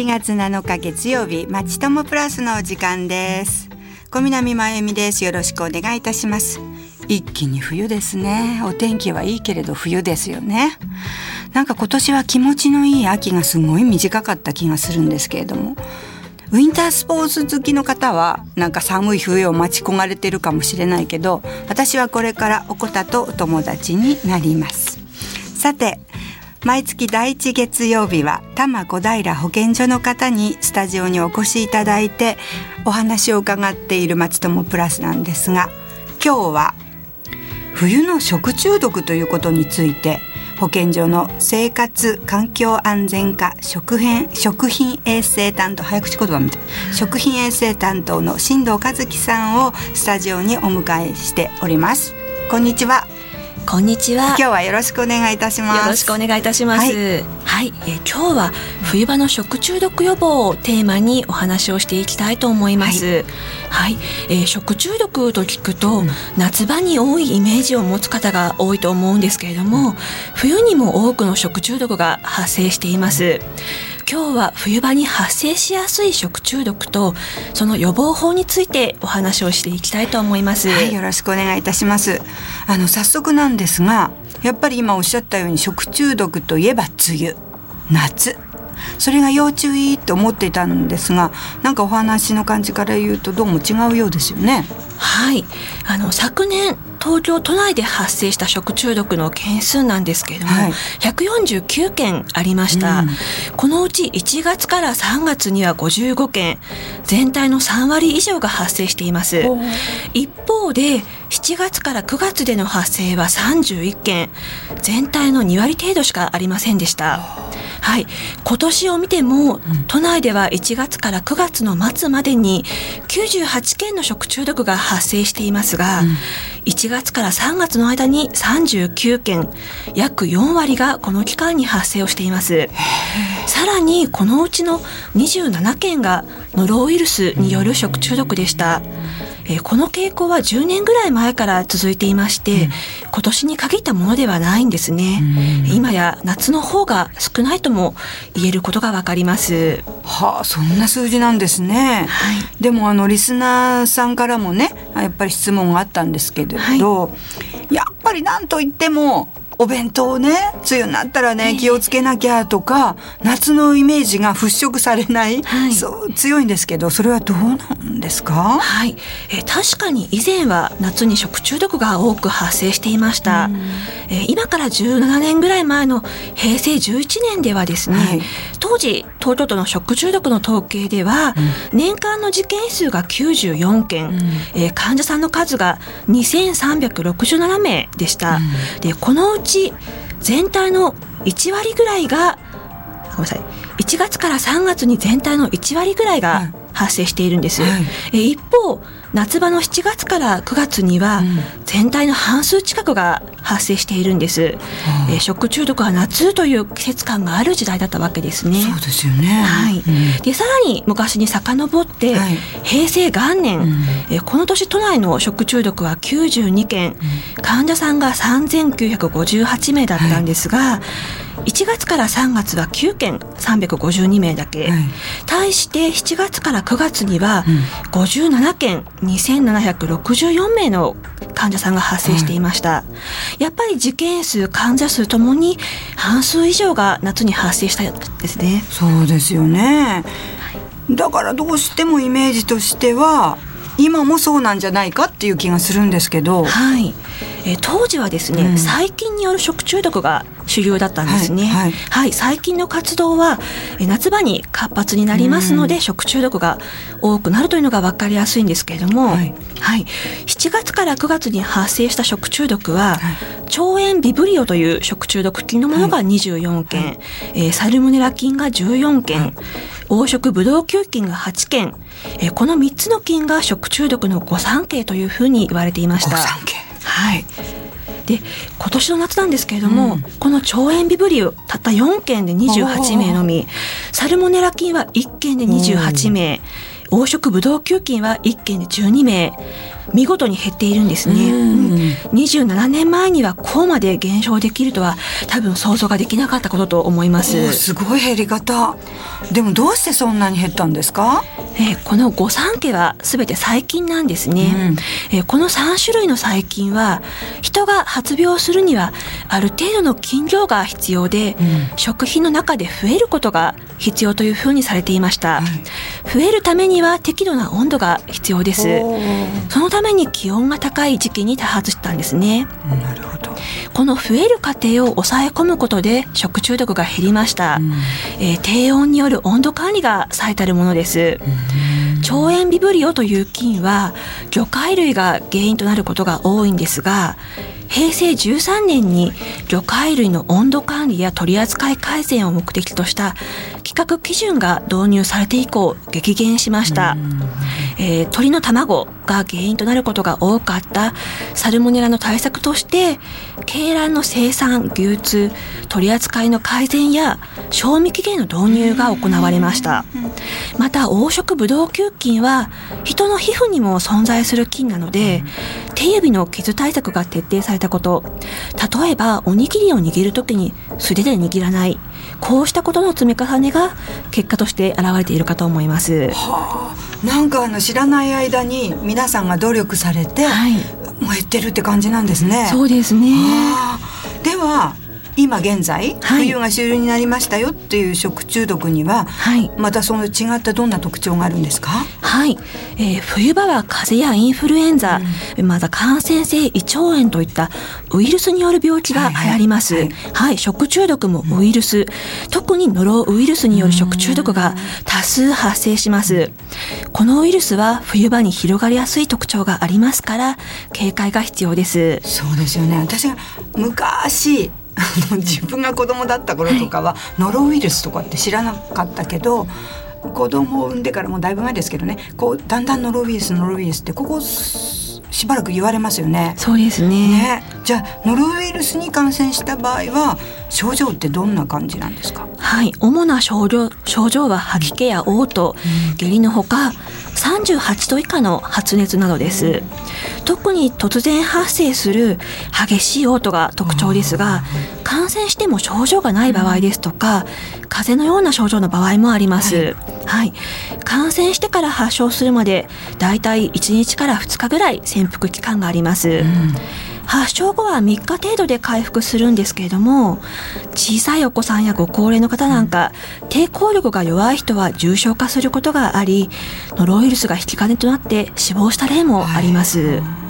7月7日月曜日まちともプラスのお時間です。小南真由美です。よろしくお願いいたします。一気に冬ですね。お天気はいいけれど冬ですよね。なんか今年は気持ちのいい秋がすごい短かった気がするんですけれども。ウィンタースポーツ好きの方はなんか寒い冬を待ち焦がれてるかもしれないけど私はこれからおこたとお友達になります。さて毎月第一月曜日は多摩小平保健所の方にスタジオにお越しいただいてお話を伺っている町友プラスなんです。が今日は冬の食中毒ということについて保健所の生活環境安全課食品食品衛生担当早口言葉みたい食品衛生担当の新藤和樹さんをスタジオにお迎えしております。こんにちは。こんにちは。今日はよろしくお願いいたします。よろしくお願いいたします。はい、はい、え今日は冬場の食中毒予防をテーマにお話をしていきたいと思います。はい、はい、えー、食中毒と聞くと、うん、夏場に多いイメージを持つ方が多いと思うんですけれども、冬にも多くの食中毒が発生しています。今日は冬場に発生しやすい食中毒とその予防法についてお話をしていきたいと思います。はい、よろしくお願いいたします。あの早速なんですが、やっぱり今おっしゃったように食中毒といえば梅雨、夏。それが要注意と思っていたんですがなんかお話の感じから言うとどうも違うようですよね。はいあの昨年東京都内で発生した食中毒の件数なんですけれども、はい、149件ありました、うん、このうち1月から3月には55件全体の3割以上が発生しています。一方で7月から9月での発生は31件全体の2割程度しかありませんでした。はい、今年を見ても、うん、都内では1月から9月の末までに98件の食中毒が発生していますが、うん、1月から3月の間に39件約4割がこの期間に発生をしています。さらにこのうちの27件がノロウイルスによる食中毒でした、うんえー、この傾向は10年ぐらい前から続いていまして、うん、今年に限ったものではないんですね、うん、今や夏の方が少ないとも言えることがわかります。はあそんな数字なんですね、はい、でもあのリスナーさんからもねやっぱり質問があったんですけれど、はい、やっぱり何と言ってもお弁当ね梅雨になったらね気をつけなきゃとか夏のイメージが払拭されない、はい、そう強いんですけどそれはどうなんですか？はい、えー、確かに以前は夏に食中毒が多く発生していました、えー、今から17年ぐらい前の平成11年ではですね、はい、当時東京都の食中毒の統計では、うん、年間の事件数が94件、うん、えー、患者さんの数が2367名でした、うん、でこのうちち全体の1割ぐらいがごめんなさい。1月から3月に全体の1割ぐらいが発生しているんです、はい、一方夏場の7月から9月には全体の半数近くが発生しているんです、うん、え食中毒は夏という季節感がある時代だったわけですね。そうですよね。はい、うん、でさらに昔に遡って、はい、平成元年、うん、えこの年都内の食中毒は92件、患者さんが3958名だったんですが、はい1月から3月は9件352名だけ、はい、対して7月から9月には57件2764名の患者さんが発生していました、はい、やっぱり事件数患者数ともに半数以上が夏に発生したんですね。そうですよね、はい、だからどうしてもイメージとしては今もそうなんじゃないかっていう気がするんですけど。はいえー、当時はですね、うん、細菌による食中毒が主流だったんですね。はい、はい。はい、細菌の活動は、えー、夏場に活発になりますので、うん、食中毒が多くなるというのが分かりやすいんですけれども、はい、はい、7月から9月に発生した食中毒は、腸炎ビブリオという食中毒菌のものが24件、はい、えー、サルモネラ菌が14件、黄色ブドウ球菌が8件、えー、この3つの菌が食中毒の御三家というふうに言われていました。はい。で今年の夏なんですけれども、うん、この腸炎ビブリオたった4件で28名のみ。サルモネラ菌は1件で28名。黄色ブドウ球菌は1件で12名見事に減っているんですね、うん、27年前にはこうまで減少できるとは多分想像ができなかったことと思います。すごい減り方。でもどうしてそんなに減ったんですか？えー、この御三家は全て細菌なんですね、うん、えー、この3種類の細菌は人が発病するにはある程度の菌量が必要で、うん、食品の中で増えることが必要というふうにされていました、増えるためには適度な温度が必要です。そのために気温が高い時期に多発したんですね。なるほど。この増える過程を抑え込むことで食中毒が減りました、うん、えー、低温による温度管理が最たるものです、腸炎ビブリオという菌は魚介類が原因となることが多いんですが平成13年に魚介類の温度管理や取り扱い改善を目的とした規格基準が導入されて以降激減しました、えー、鶏の卵が原因となることが多かったサルモネラの対策として鶏卵の生産流通取り扱いの改善や賞味期限の導入が行われました。また黄色ブドウ球菌は人の皮膚にも存在する菌なので手指の傷対策が徹底されたこと。例えばおにぎりを握る時に素手で握らないこうしたことの積み重ねが結果として現れているかと思います。はあ、なんかあの知らない間に皆さんが努力されて、はい、燃えてるって感じなんですね。そうですね。では今現在、はい、冬が終了になりましたよっていう食中毒には、はい、またその違ったどんな特徴があるんですか？はい、えー、冬場は風邪やインフルエンザ、うん、また感染性胃腸炎といったウイルスによる病気が流行ります、はい、はい。はい、食中毒もウイルス、うん、特にノロウイルスによる食中毒が多数発生します、このウイルスは冬場に広がりやすい特徴がありますから警戒が必要です。そうですよね。私が昔 自分が子供だった頃とかは、ノロウイルスとかって知らなかったけど子供を産んでからもだいぶ前ですけどねこうだんだんノロウイルスノロウイルスってここしばらく言われますよね。そうですね。ねじゃあノロウイルスに感染した場合は症状ってどんな感じなんですか？はい、主な症状症状は吐き気や嘔吐、下痢のほか38度以下の発熱などです。特に突然発生する激しい嘔吐が特徴ですが、感染しても症状がない場合ですとか、風邪のような症状の場合もあります。はい、はい、感染してから発症するまでだいたい1日から2日ぐらい潜伏期間があります。うん発症後は3日程度で回復するんですけれども小さいお子さんやご高齢の方なんか抵抗力が弱い人は重症化することがありノロウイルスが引き金となって死亡した例もあります。はい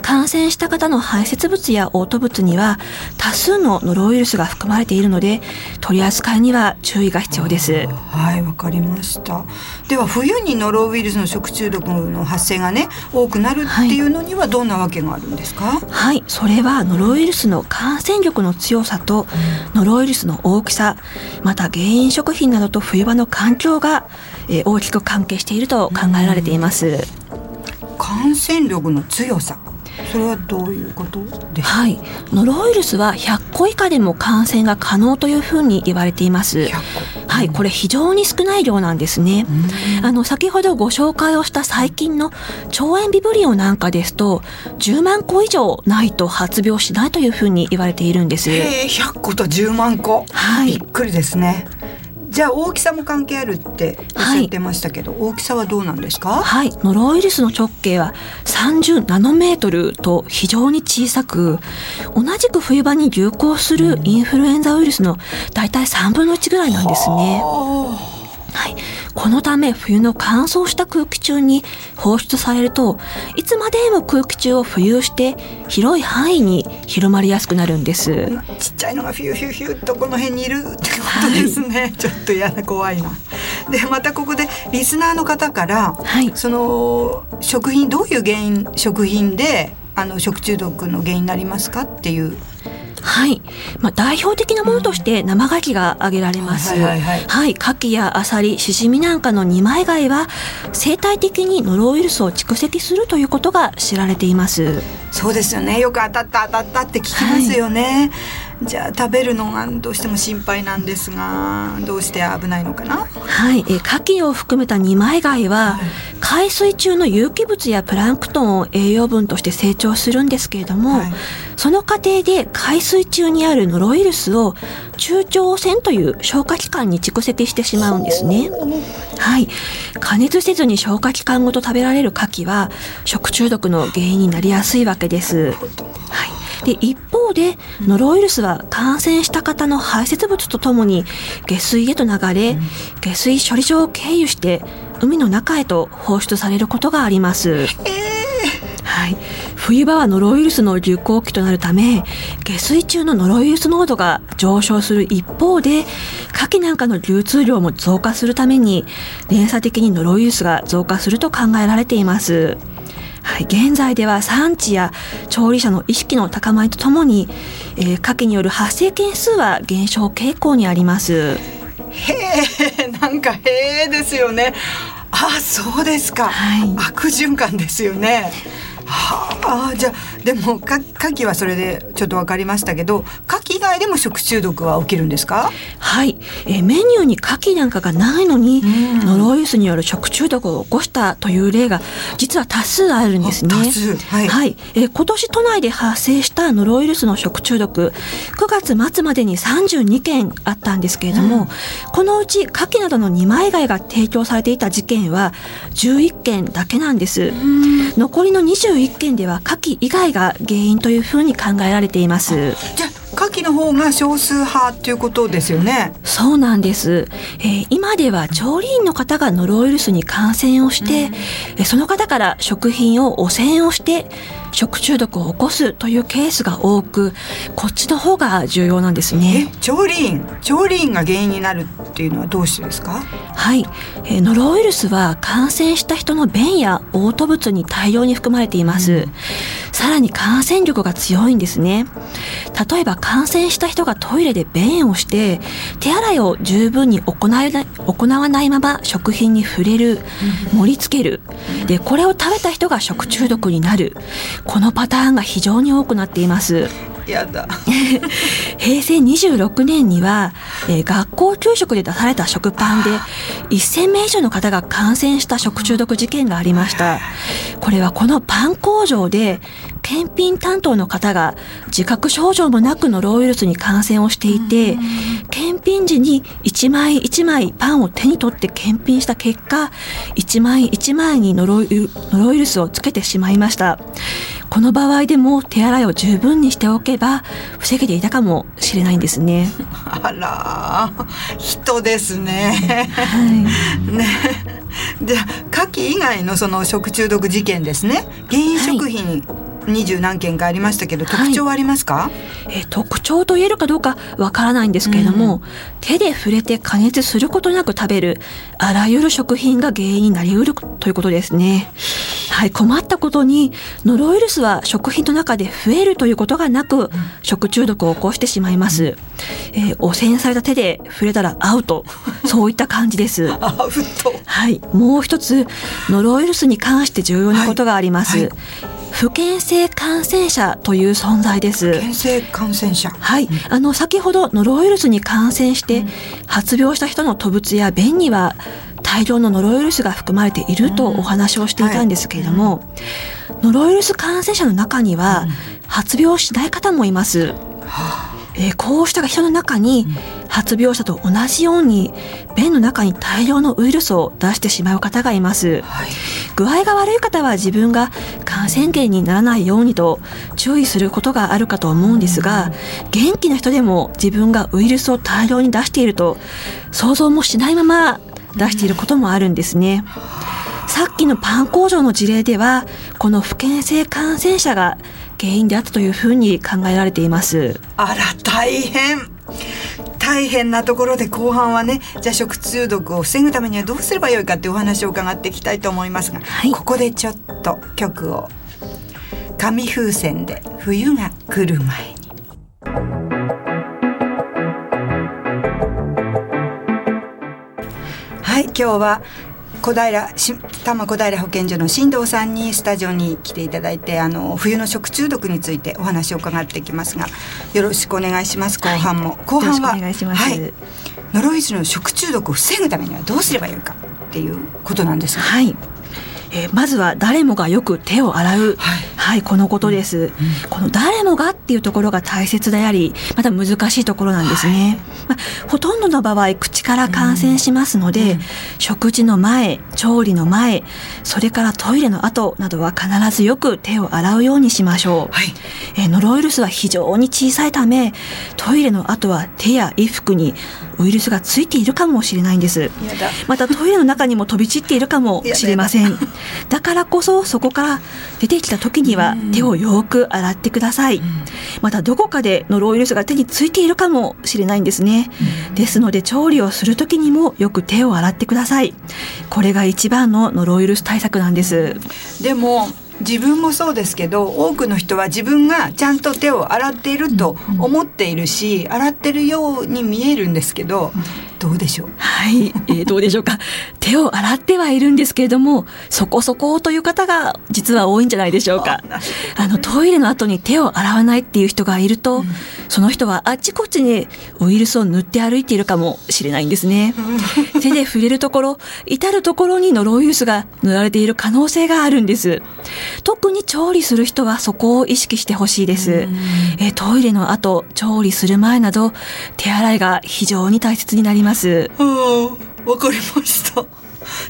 感染した方の排泄物や嘔吐物には多数のノロウイルスが含まれているので取り扱いには注意が必要です。はいわかりました。では冬にノロウイルスの食中毒の発生がね多くなるっていうのにはどんなわけがあるんですか？はい、はい、それはノロウイルスの感染力の強さと、ノロウイルスの大きさまた原因食品などと冬場の環境が、えー、大きく関係していると考えられています、感染力の強さそれはどういうこと？ですはい、ノロウイルスは100個以下でも感染が可能というふうに言われています。はい、これ非常に少ない量なんですね。あの先ほどご紹介をした最近の腸炎ビブリオなんかですと10万個以上ないと発病しないというふうに言われているんです。え100個と10万個。はい。びっくりですね。じゃあ大きさも関係あるっておっしゃってましたけど、はい、大きさはどうなんですか？はい。ノロウイルスの直径は30ナノメートルと非常に小さく同じく冬場に流行するインフルエンザウイルスの大体3分の1ぐらいなんですね。はい、このため冬の乾燥した空気中に放出されるといつまでも空気中を浮遊して広い範囲に広まりやすくなるんです。ちっちゃいのがフューフューフューとこの辺にいるってことですね、はい、ちょっと嫌な怖いな。でまたここでリスナーの方から、はい、その食品どういう原因食品であの食中毒の原因になりますかっていうはい、まあ、代表的なものとして生牡蠣が挙げられます。はい、はいはいはい、牡蠣やアサリ、シジミなんかの二枚貝は生態的にノロウイルスを蓄積するということが知られています。そうですよね。よく当たった当たったって聞きますよね。じゃあ食べるのがどうしても心配なんですがどうして危ないのかな？はいえ牡蠣を含めた二枚貝は、はい、海水中の有機物やプランクトンを栄養分として成長するんですけれども、はい、その過程で海水中にあるノロウイルスを中腸腺という消化器官に蓄積してしまうんですね。はい。加熱せずに消化器官ごと食べられる牡蠣は食中毒の原因になりやすいわけです。はい。で一方でノロウイルスは感染した方の排泄物とともに下水へと流れ下水処理場を経由して海の中へと放出されることがあります。はい、冬場はノロウイルスの流行期となるため下水中のノロウイルス濃度が上昇する一方で牡蠣なんかの流通量も増加するために連鎖的にノロウイルスが増加すると考えられています。はい、現在では産地や調理者の意識の高まりとともに、えー、牡蠣による発生件数は減少傾向にあります。へえ、なんかへえですよね。あ、そうですか。はい、悪循環ですよね。はあじゃあでもか牡蠣はそれでちょっと分かりましたけど牡蠣以外でも食中毒は起きるんですか？はい。えメニューに牡蠣なんかがないのに、うん、ノロウイルスによる食中毒を起こしたという例が実は多数あるんですね。はい、はい、え今年都内で発生したノロウイルスの食中毒9月末までに32件あったんですけれども、うん、このうち牡蠣などの二枚貝が提供されていた事件は11件だけなんです。うん、残りの21 1件では牡蠣以外が原因というふうに考えられています。じゃ牡蠣の方が少数派っていうことですよね。そうなんです。えー、今では調理員の方がノロウイルスに感染をして、うん、その方から食品を汚染をして食中毒を起こすというケースが多くこっちの方が重要なんですね。調理員調理員が原因になるっていうのはどうしてですか？はい、えー、ノロウイルスは感染した人の便や嘔吐物に大量に含まれています、うん、さらに感染力が強いんですね。例えば感染した人がトイレで便をして手洗いを十分に行わない行わないまま食品に触れる、盛り付ける。でこれを食べた人が食中毒になるこのパターンが非常に多くなっています。やだ。平成26年には、えー、学校給食で出された食パンで1000名以上の方が感染した食中毒事件がありました。これはこのパン工場で検品担当の方が自覚症状もなくノロウイルスに感染をしていて検品時に一枚一枚パンを手に取って検品した結果一枚一枚にノロウイルスをつけてしまいました。この場合でも手洗いを十分にしておけば防げていたかもしれないんですね。あら人ですね。はい、ね。で牡蠣以外のその食中毒事件ですね。原因食品、はい二十何件かありましたけど特徴はありますか、はい、え特徴と言えるかどうかわからないんですけれども、うん、手で触れて加熱することなく食べるあらゆる食品が原因になりうるということですね。はい、困ったことにノロウイルスは食品の中で増えるということがなく、食中毒を起こしてしまいます。えー、汚染された手で触れたらアウト。そういった感じです。はい、もう一つノロウイルスに関して重要なことがあります。はいはい不健性感染者という存在です。不健性感染者。はい、あの先ほどノロウイルスに感染して発病した人の吐物や便には大量のノロウイルスが含まれているとお話をしていたんですけれども、はい、ノロウイルス感染者の中には発病しない方もいます。はあえー、こうした人の中に発病者と同じように便の中に大量のウイルスを出してしまう方がいます、はい、具合が悪い方は自分が感染源にならないようにと注意することがあるかと思うんですが元気な人でも自分がウイルスを大量に出していると想像もしないまま出していることもあるんですね。さっきのパン工場の事例ではこの不健性感染者が原因であったというふうに考えられています。あら大変。大変なところで後半はねじゃあ食中毒を防ぐためにはどうすればよいかっていうお話を伺っていきたいと思いますが、はい、ここでちょっと曲を。紙風船で冬が来る前に。はい今日は小平し多摩小平保健所の新藤さんにスタジオに来ていただいてあの冬の食中毒についてお話を伺ってきますがよろしくお願いします。後半も、はい、後半はお願いします、はい、ノロウイルスの食中毒を防ぐためにはどうすればよいかっていうことなんですはい。えー、まずは誰もがよく手を洗う、はい、はい、このことです、うん、この誰もがっていうところが大切でありまた難しいところなんですね、はい、まあ、ほとんどの場合口から感染しますので、うん、食事の前調理の前それからトイレの後などは必ずよく手を洗うようにしましょう、はい、えー、ノロウイルスは非常に小さいためトイレの後は手や衣服にウイルスがついているかもしれないんですまたトイレの中にも飛び散っているかもしれませんだからこそそこから出てきた時には手をよく洗ってください。またどこかでノロウイルスが手についているかもしれないんですね。ですので調理をする時にもよく手を洗ってください。これが一番のノロウイルス対策なんです。でも自分もそうですけど多くの人は自分がちゃんと手を洗っていると思っているし、洗ってるように見えるんですけど、どうでしょう？はい、えー、どうでしょうか？手を洗ってはいるんですけれどもそこそこという方が実は多いんじゃないでしょうか。あのトイレの後に手を洗わないっていう人がいると、うん、その人はあっちこっちにウイルスを塗って歩いているかもしれないんですね、手で触れるところ至るところにノロウイルスが塗られている可能性があるんです。特に調理する人はそこを意識してほしいです、うん、えトイレの後調理する前など手洗いが非常に大切になりますます。わかりました。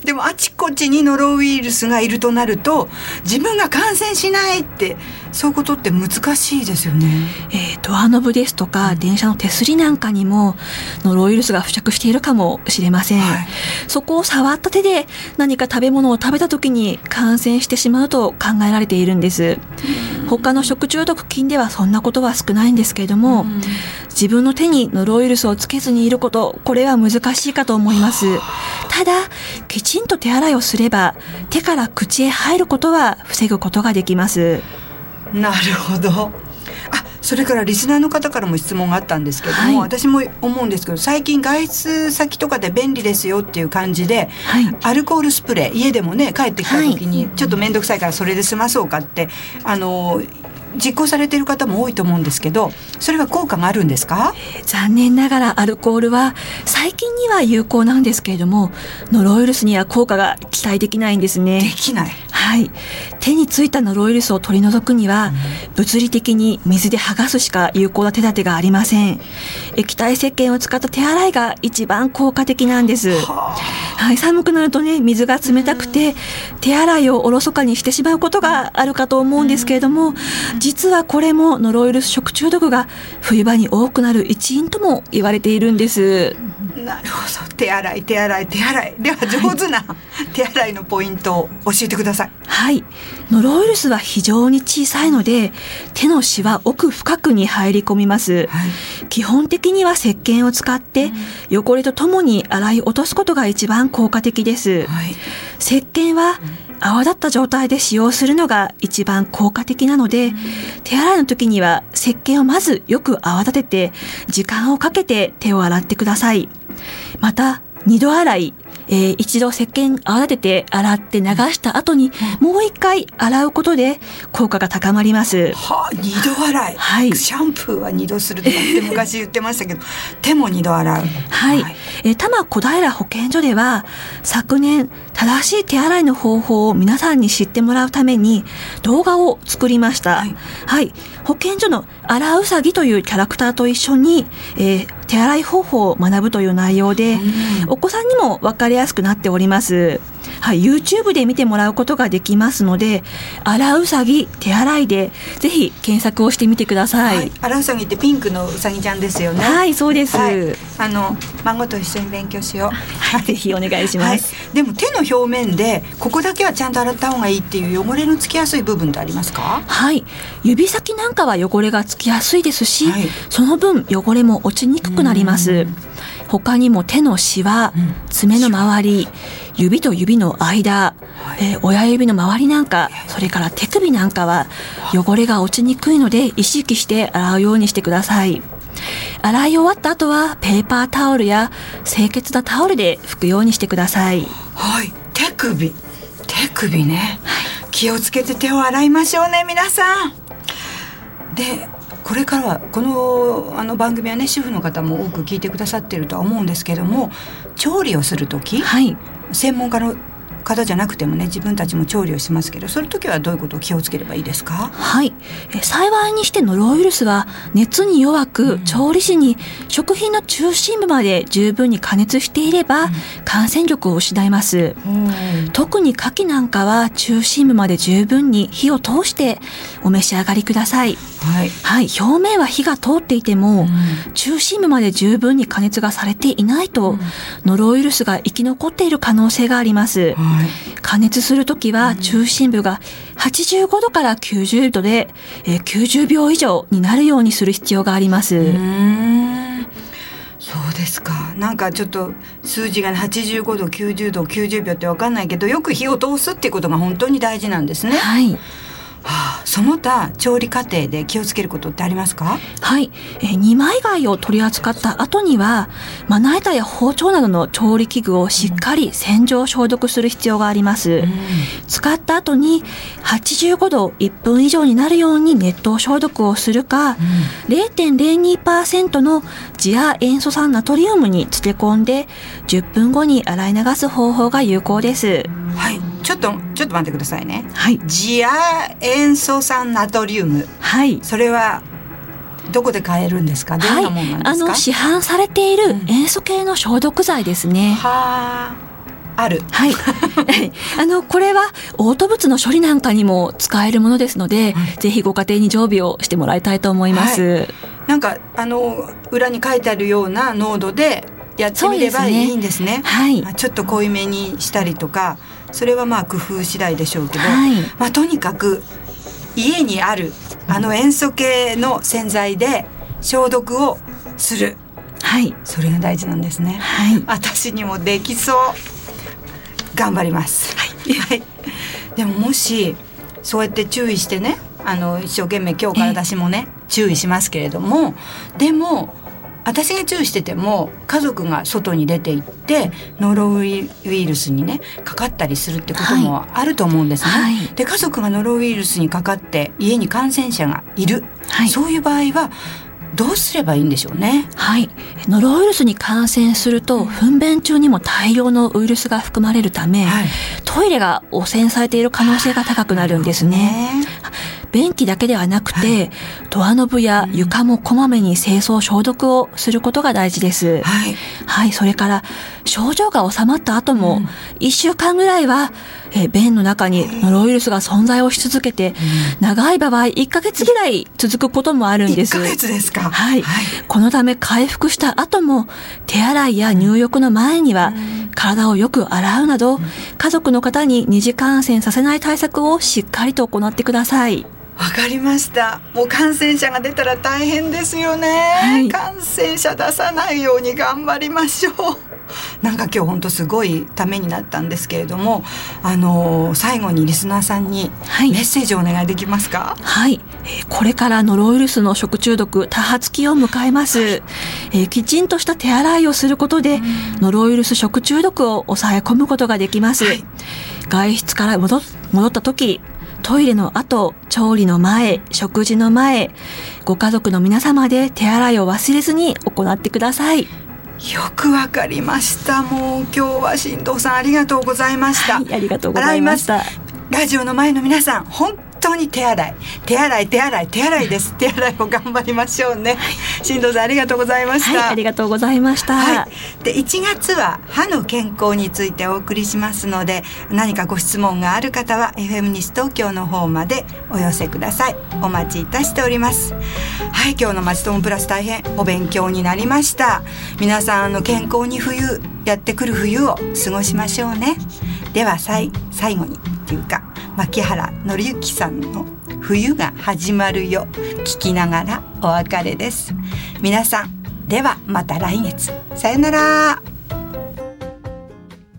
でもあちこちにノロウイルスがいるとなると自分が感染しないってそういうことって難しいですよね。えー、ドアノブですとか、電車の手すりなんかにもノロウイルスが付着しているかもしれません、はい、そこを触った手で何か食べ物を食べた時に感染してしまうと考えられているんです。他の食中毒菌ではそんなことは少ないんですけれども、自分の手にノロウイルスをつけずにいること、これは難しいかと思います。ただ、きちんと手洗いをすれば、手から口へ入ることは防ぐことができます。なるほど。あそれからリスナーの方からも質問があったんですけども、はい、私も思うんですけど最近外出先とかで便利ですよっていう感じで、はい、アルコールスプレー家でもね帰ってきた時に、ちょっと面倒くさいからそれで済まそうかってあの実行されている方も多いと思うんですけどそれは効果があるんですか、えー、残念ながらアルコールは最近には有効なんですけれどもノロウイルスには効果が期待できないんですね。できない。はい。手についたノロウイルスを取り除くには、うん、物理的に水で剥がすしか有効な手立てがありません。液体石鹸を使った手洗いが一番効果的なんです、はあ、はい。寒くなるとね水が冷たくて、手洗いをおろそかにしてしまうことがあるかと思うんですけれども、うん実はこれもノロウイルス食中毒が冬場に多くなる一因とも言われているんです。なるほど。手洗い手洗い手洗い。では上手な、はい、手洗いのポイントを教えてください。はい。ノロウイルスは非常に小さいので手のシは奥深くに入り込みます、はい、基本的には石鹸を使って汚れとともに洗い落とすことが一番効果的です、はい、石鹸は、うん泡立った状態で使用するのが一番効果的なので、手洗いの時には石鹸をまずよく泡立てて、時間をかけて手を洗ってください。また、二度洗い、えー、一度石鹸泡立てて洗って流した後に、もう一回洗うことで効果が高まります。はあ、二度洗い。はい。シャンプーは二度するとかって昔言ってましたけど、手も二度洗う。はい。はい、えー、多摩小平保健所では、昨年、正しい手洗いの方法を皆さんに知ってもらうために動画を作りました。はい。はい、保健所のアラウサギというキャラクターと一緒に、えー、手洗い方法を学ぶという内容で、お子さんにも分かりやすくなっております。はい、YouTube で見てもらうことができますので、洗うさぎ手洗いでぜひ検索をしてみてください。はい、洗うさぎってピンクのうさぎちゃんですよね。はい、そうです。はい、あの孫と一緒に勉強しよう。はい、ぜひお願いします、はい、でも手の表面でここだけはちゃんと洗った方がいいっていう汚れのつきやすい部分ってありますか？はい、指先なんかは汚れがつきやすいですし、その分汚れも落ちにくくなります。他にも手のしわ、爪の周り、指と指の間、えー、親指の周りなんか、それから手首なんかは汚れが落ちにくいので意識して洗うようにしてください。洗い終わった後はペーパータオルや清潔なタオルで拭くようにしてください。はい。手首。手首ね、はい、気をつけて手を洗いましょうね皆さん。でこれからはこのあの番組はね主婦の方も多く聞いてくださってるとは思うんですけども調理をする時、はい、専門家の方じゃなくてもね自分たちも調理をしますけどそういう時はどういうことを気をつければいいですか？はい。え幸いにしてノロウイルスは熱に弱く、うん、調理時に食品の中心部まで十分に加熱していれば、うん、感染力を失います、うん、特に牡蠣なんかは中心部まで十分に火を通してお召し上がりください。はい、はい、表面は火が通っていても、中心部まで十分に加熱がされていないと、ノロウイルスが生き残っている可能性があります、はい加熱するときは中心部が85度から90度で、えー、90秒以上になるようにする必要があります。そうですか。なんかちょっと数字が、ね、85度、90度、90秒ってわかんないけど、よく火を通すっていうことが本当に大事なんですね。はい。はあ、その他調理過程で気をつけることってありますか？はい、えー、二枚貝を取り扱った後にはまな板や包丁などの調理器具をしっかり洗浄消毒する必要があります、うん、使った後に85度1分以上になるように熱湯消毒をするか、うん、0.02%のジア塩素酸ナトリウムに漬け込んで10分後に洗い流す方法が有効です。はいちょっとちょっと待ってくださいね。はい。ジア塩素酸ナトリウム。はい。それはどこで買えるんですか？どんなものなんですか？はい、あの市販されている塩素系の消毒剤ですね。うん、はあ。ある。はい。あの、これは、オート物の処理なんかにも使えるものですので、はい、ぜひご家庭に常備をしてもらいたいと思います。はい、なんか、あの、裏に書いてあるような濃度でやってみればいいんですね。すねはい。ちょっと濃いめにしたりとか、それはまあ工夫次第でしょうけど、はい、まあとにかく家にあるあの塩素系の洗剤で消毒をする。はい。それが大事なんですね。はい。私にもできそう。頑張ります。はい。はい。でももしそうやって注意してね、あの一生懸命今日から私もね注意しますけれども、でも私が注意してても家族が外に出て行ってノロウイルスにねかかったりするってこともあると思うんですね。はい、で家族がノロウイルスにかかって家に感染者がいる、はい、そういう場合はどうすればいいんでしょうね？はい。ノロウイルスに感染すると、糞便中にも大量のウイルスが含まれるため、はい、トイレが汚染されている可能性が高くなるんですね。便器だけではなくて、はい、ドアノブや床もこまめに清掃消毒をすることが大事です。はい。はい、それから症状が収まった後も、1週間ぐらいは、え便の中にノロウイルスが存在をし続けて、長い場合1ヶ月ぐらい続くこともあるんです。1ヶ月ですか。はい。はい、このため回復した後も、手洗いや入浴の前には、体をよく洗うなど、家族の方に二次感染させない対策をしっかりと行ってください。わかりました。もう感染者が出たら大変ですよね、はい、感染者出さないように頑張りましょう。なんか今日本当すごいためになったんですけれどもあの最後にリスナーさんにメッセージをお願いできますか？はい、えー、これからノロウイルスの食中毒多発期を迎えます、はい、えー、きちんとした手洗いをすることで、ノロウイルス食中毒を抑え込むことができます、はい、外出から戻った時トイレの後、調理の前、食事の前、ご家族の皆様で手洗いを忘れずに行ってください。よくわかりました。もう今日は新藤さんありがとうございました。はい、ありがとうございました。ラジオの前の皆さん、本当に手洗い。手洗い手洗い手洗いです。手洗いを頑張りましょうね、はい、新藤さんありがとうございました、はい、ありがとうございました、はい、で1月は歯の健康についてお送りしますので何かご質問がある方は FM 西東京の方までお寄せください。お待ちいたしております。はい今日のまちともプラス大変お勉強になりました。皆さんの健康に冬やってくる冬を過ごしましょうね。では最後にっていうか牧原紀之さんの冬が始まるよ。聞きながらお別れです。皆さんではまた来月。さよなら。